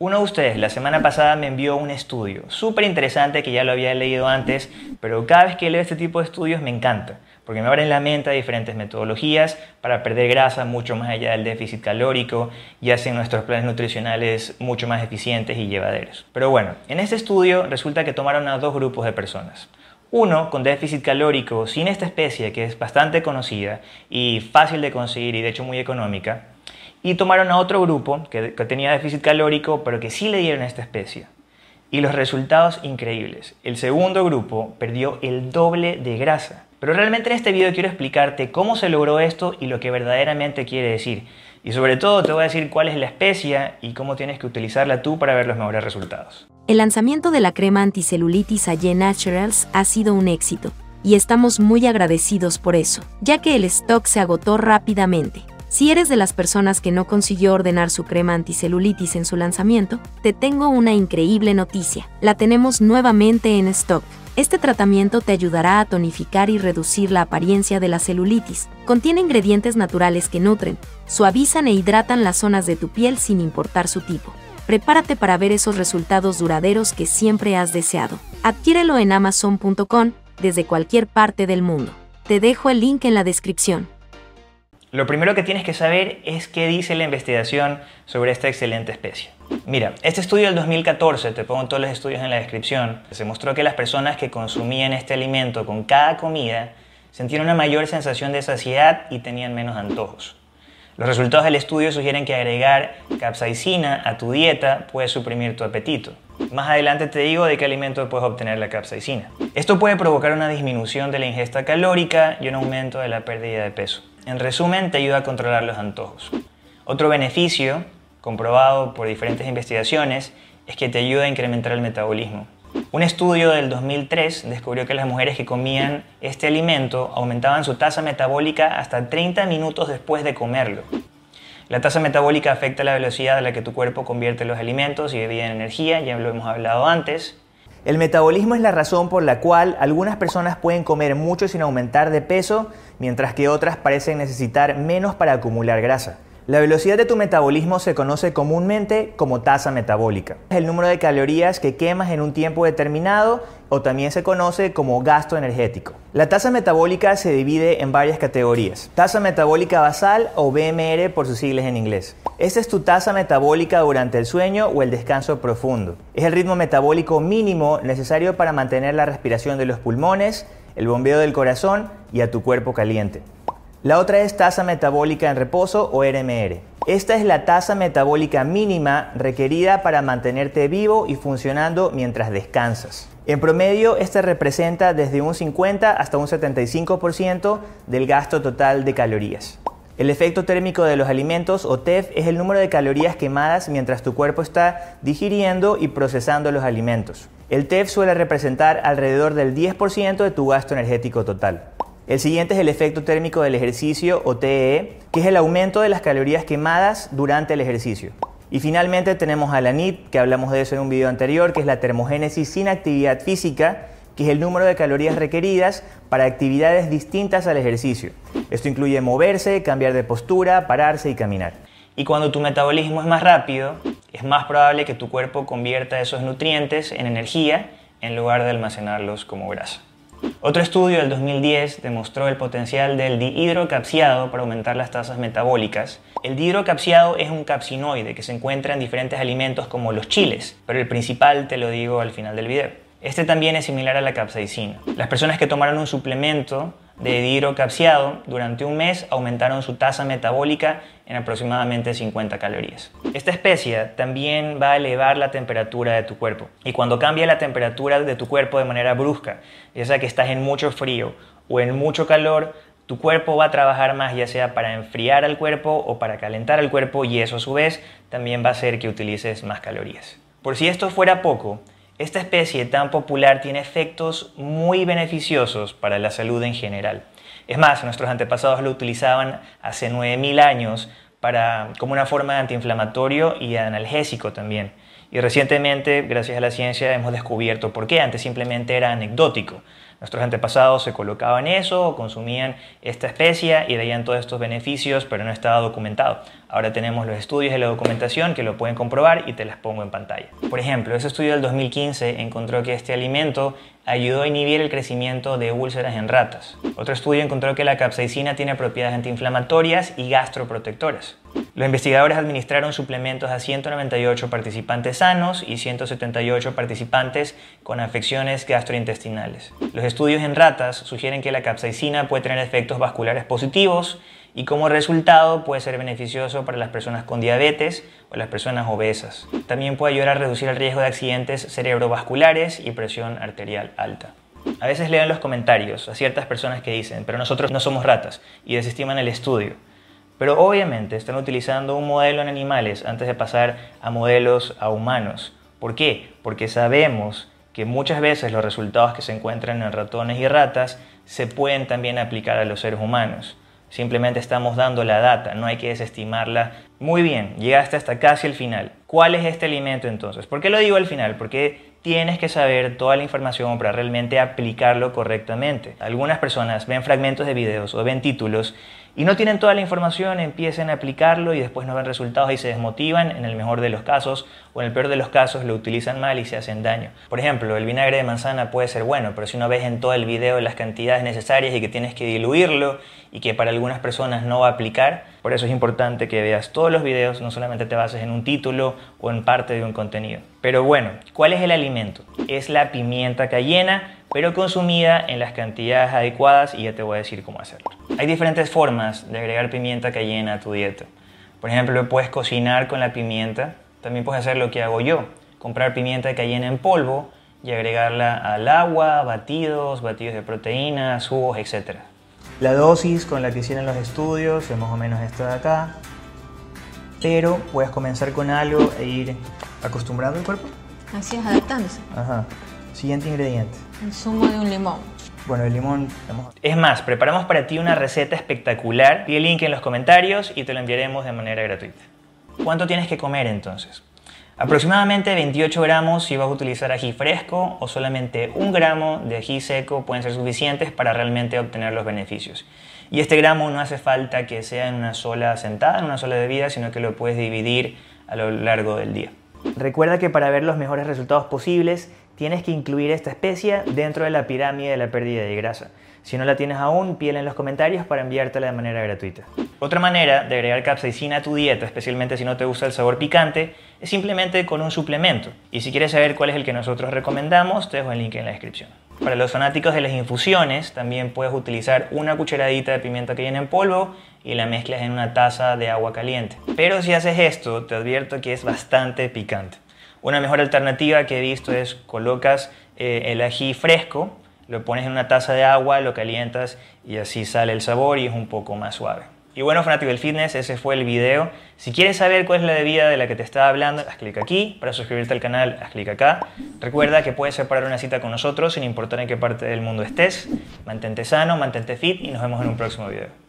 Uno de ustedes la semana pasada me envió un estudio súper interesante que ya lo había leído antes, pero cada vez que leo este tipo de estudios me encanta, porque me abren la mente a diferentes metodologías para perder grasa mucho más allá del déficit calórico y hacen nuestros planes nutricionales mucho más eficientes y llevaderos. Pero bueno, en este estudio resulta que tomaron a dos grupos de personas. Uno con déficit calórico sin esta especie que es bastante conocida y fácil de conseguir y de hecho muy económica, y tomaron a otro grupo que, tenía déficit calórico, pero que sí le dieron esta especie. Y los resultados increíbles. El segundo grupo perdió el doble de grasa. Pero realmente en este video quiero explicarte cómo se logró esto y lo que verdaderamente quiere decir. Y sobre todo te voy a decir cuál es la especia y cómo tienes que utilizarla tú para ver los mejores resultados. El lanzamiento de la crema anticelulitis Aye Naturals ha sido un éxito, y estamos muy agradecidos por eso, ya que el stock se agotó rápidamente. Si eres de las personas que no consiguió ordenar su crema anticelulitis en su lanzamiento, te tengo una increíble noticia. La tenemos nuevamente en stock. Este tratamiento te ayudará a tonificar y reducir la apariencia de la celulitis. Contiene ingredientes naturales que nutren, suavizan e hidratan las zonas de tu piel sin importar su tipo. Prepárate para ver esos resultados duraderos que siempre has deseado. Adquiérelo en amazon.com desde cualquier parte del mundo. Te dejo el link en la descripción. Lo primero que tienes que saber es qué dice la investigación sobre esta excelente especie. Mira, este estudio del 2014, te pongo todos los estudios en la descripción, se mostró que las personas que consumían este alimento con cada comida sentían una mayor sensación de saciedad y tenían menos antojos. Los resultados del estudio sugieren que agregar capsaicina a tu dieta puede suprimir tu apetito. Más adelante te digo de qué alimento puedes obtener la capsaicina. Esto puede provocar una disminución de la ingesta calórica y un aumento de la pérdida de peso. En resumen, te ayuda a controlar los antojos. Otro beneficio, comprobado por diferentes investigaciones, es que te ayuda a incrementar el metabolismo. Un estudio del 2003 descubrió que las mujeres que comían este alimento aumentaban su tasa metabólica hasta 30 minutos después de comerlo. La tasa metabólica afecta la velocidad a la que tu cuerpo convierte los alimentos y bebida en energía, ya lo hemos hablado antes. El metabolismo es la razón por la cual algunas personas pueden comer mucho sin aumentar de peso, mientras que otras parecen necesitar menos para acumular grasa. La velocidad de tu metabolismo se conoce comúnmente como tasa metabólica. Es el número de calorías que quemas en un tiempo determinado o también se conoce como gasto energético. La tasa metabólica se divide en varias categorías. Tasa metabólica basal o BMR por sus siglas en inglés. Esta es tu tasa metabólica durante el sueño o el descanso profundo. Es el ritmo metabólico mínimo necesario para mantener la respiración de los pulmones, el bombeo del corazón y a tu cuerpo caliente. La otra es tasa metabólica en reposo o RMR. Esta es la tasa metabólica mínima requerida para mantenerte vivo y funcionando mientras descansas. En promedio, esta representa desde un 50 hasta un 75% del gasto total de calorías. El efecto térmico de los alimentos o TEF es el número de calorías quemadas mientras tu cuerpo está digiriendo y procesando los alimentos. El TEF suele representar alrededor del 10% de tu gasto energético total. El siguiente es el efecto térmico del ejercicio o TEE, que es el aumento de las calorías quemadas durante el ejercicio. Y finalmente tenemos a la NIT, que hablamos de eso en un video anterior, que es la termogénesis sin actividad física, que es el número de calorías requeridas para actividades distintas al ejercicio. Esto incluye moverse, cambiar de postura, pararse y caminar. Y cuando tu metabolismo es más rápido, es más probable que tu cuerpo convierta esos nutrientes en energía en lugar de almacenarlos como grasa. Otro estudio del 2010 demostró el potencial del dihidrocapsiado para aumentar las tasas metabólicas. El dihidrocapsiado es un capsinoide que se encuentra en diferentes alimentos como los chiles, pero el principal te lo digo al final del video. Este también es similar a la capsaicina. Las personas que tomaron un suplemento de dihidrocapsiado durante un mes aumentaron su tasa metabólica en aproximadamente 50 calorías. Esta especie también va a elevar la temperatura de tu cuerpo y cuando cambia la temperatura de tu cuerpo de manera brusca, ya sea que estás en mucho frío o en mucho calor, tu cuerpo va a trabajar más ya sea para enfriar al cuerpo o para calentar al cuerpo y eso a su vez también va a hacer que utilices más calorías. Por si esto fuera poco, esta especie tan popular tiene efectos muy beneficiosos para la salud en general. Es más, nuestros antepasados lo utilizaban hace 9.000 años para, como una forma de antiinflamatorio y analgésico también. Y recientemente, gracias a la ciencia, hemos descubierto por qué. Antes simplemente era anecdótico. Nuestros antepasados se colocaban eso, consumían esta especia y veían todos estos beneficios, pero no estaba documentado. Ahora tenemos los estudios y la documentación que lo pueden comprobar y te las pongo en pantalla. Por ejemplo, ese estudio del 2015 encontró que este alimento ayudó a inhibir el crecimiento de úlceras en ratas. Otro estudio encontró que la capsaicina tiene propiedades antiinflamatorias y gastroprotectoras. Los investigadores administraron suplementos a 198 participantes sanos y 178 participantes con afecciones gastrointestinales. Los estudios en ratas sugieren que la capsaicina puede tener efectos vasculares positivos y como resultado puede ser beneficioso para las personas con diabetes o las personas obesas. También puede ayudar a reducir el riesgo de accidentes cerebrovasculares y presión arterial alta. A veces leo en los comentarios a ciertas personas que dicen, pero nosotros no somos ratas y desestiman el estudio. Pero obviamente están utilizando un modelo en animales antes de pasar a modelos a humanos. ¿Por qué? Porque sabemos que muchas veces los resultados que se encuentran en ratones y ratas se pueden también aplicar a los seres humanos. Simplemente estamos dando la data, no hay que desestimarla. Muy bien, llegaste hasta casi el final. ¿Cuál es este alimento entonces? ¿Por qué lo digo al final? Porque tienes que saber toda la información para realmente aplicarlo correctamente. Algunas personas ven fragmentos de videos o ven títulos y no tienen toda la información, empiezan a aplicarlo y después no ven resultados y se desmotivan en el mejor de los casos o en el peor de los casos lo utilizan mal y se hacen daño. Por ejemplo, el vinagre de manzana puede ser bueno, pero si no ves en todo el video las cantidades necesarias y que tienes que diluirlo y que para algunas personas no va a aplicar, por eso es importante que veas todos los videos, no solamente te bases en un título o en parte de un contenido. Pero bueno, ¿cuál es el alimento? Es la pimienta cayena pero consumida en las cantidades adecuadas y ya te voy a decir cómo hacerlo. Hay diferentes formas de agregar pimienta cayena a tu dieta. Por ejemplo, puedes cocinar con la pimienta. También puedes hacer lo que hago yo, comprar pimienta cayena en polvo y agregarla al agua, batidos, batidos de proteínas, jugos, etc. La dosis con la que hicieron los estudios es más o menos esta de acá. Pero puedes comenzar con algo e ir acostumbrando el cuerpo. Así es, adaptándose. Ajá. Siguiente ingrediente. El zumo de un limón. Bueno, el limón... Es más, preparamos para ti una receta espectacular. Pide el link en los comentarios y te lo enviaremos de manera gratuita. ¿Cuánto tienes que comer entonces? Aproximadamente 28 gramos si vas a utilizar ají fresco o solamente un gramo de ají seco pueden ser suficientes para realmente obtener los beneficios. Y este gramo no hace falta que sea en una sola sentada, en una sola bebida, sino que lo puedes dividir a lo largo del día. Recuerda que para ver los mejores resultados posibles tienes que incluir esta especie dentro de la pirámide de la pérdida de grasa. Si no la tienes aún, pídela en los comentarios para enviártela de manera gratuita. Otra manera de agregar capsaicina a tu dieta, especialmente si no te gusta el sabor picante, es simplemente con un suplemento. Y si quieres saber cuál es el que nosotros recomendamos, te dejo el link en la descripción. Para los fanáticos de las infusiones, también puedes utilizar una cucharadita de pimienta que viene en polvo y la mezclas en una taza de agua caliente. Pero si haces esto, te advierto que es bastante picante. Una mejor alternativa que he visto es colocas eh, el ají fresco, lo pones en una taza de agua, lo calientas y así sale el sabor y es un poco más suave. Y bueno, fanático del fitness, ese fue el video. Si quieres saber cuál es la bebida de la que te estaba hablando, haz clic aquí. Para suscribirte al canal, haz clic acá. Recuerda que puedes separar una cita con nosotros sin importar en qué parte del mundo estés. Mantente sano, mantente fit y nos vemos en un próximo video.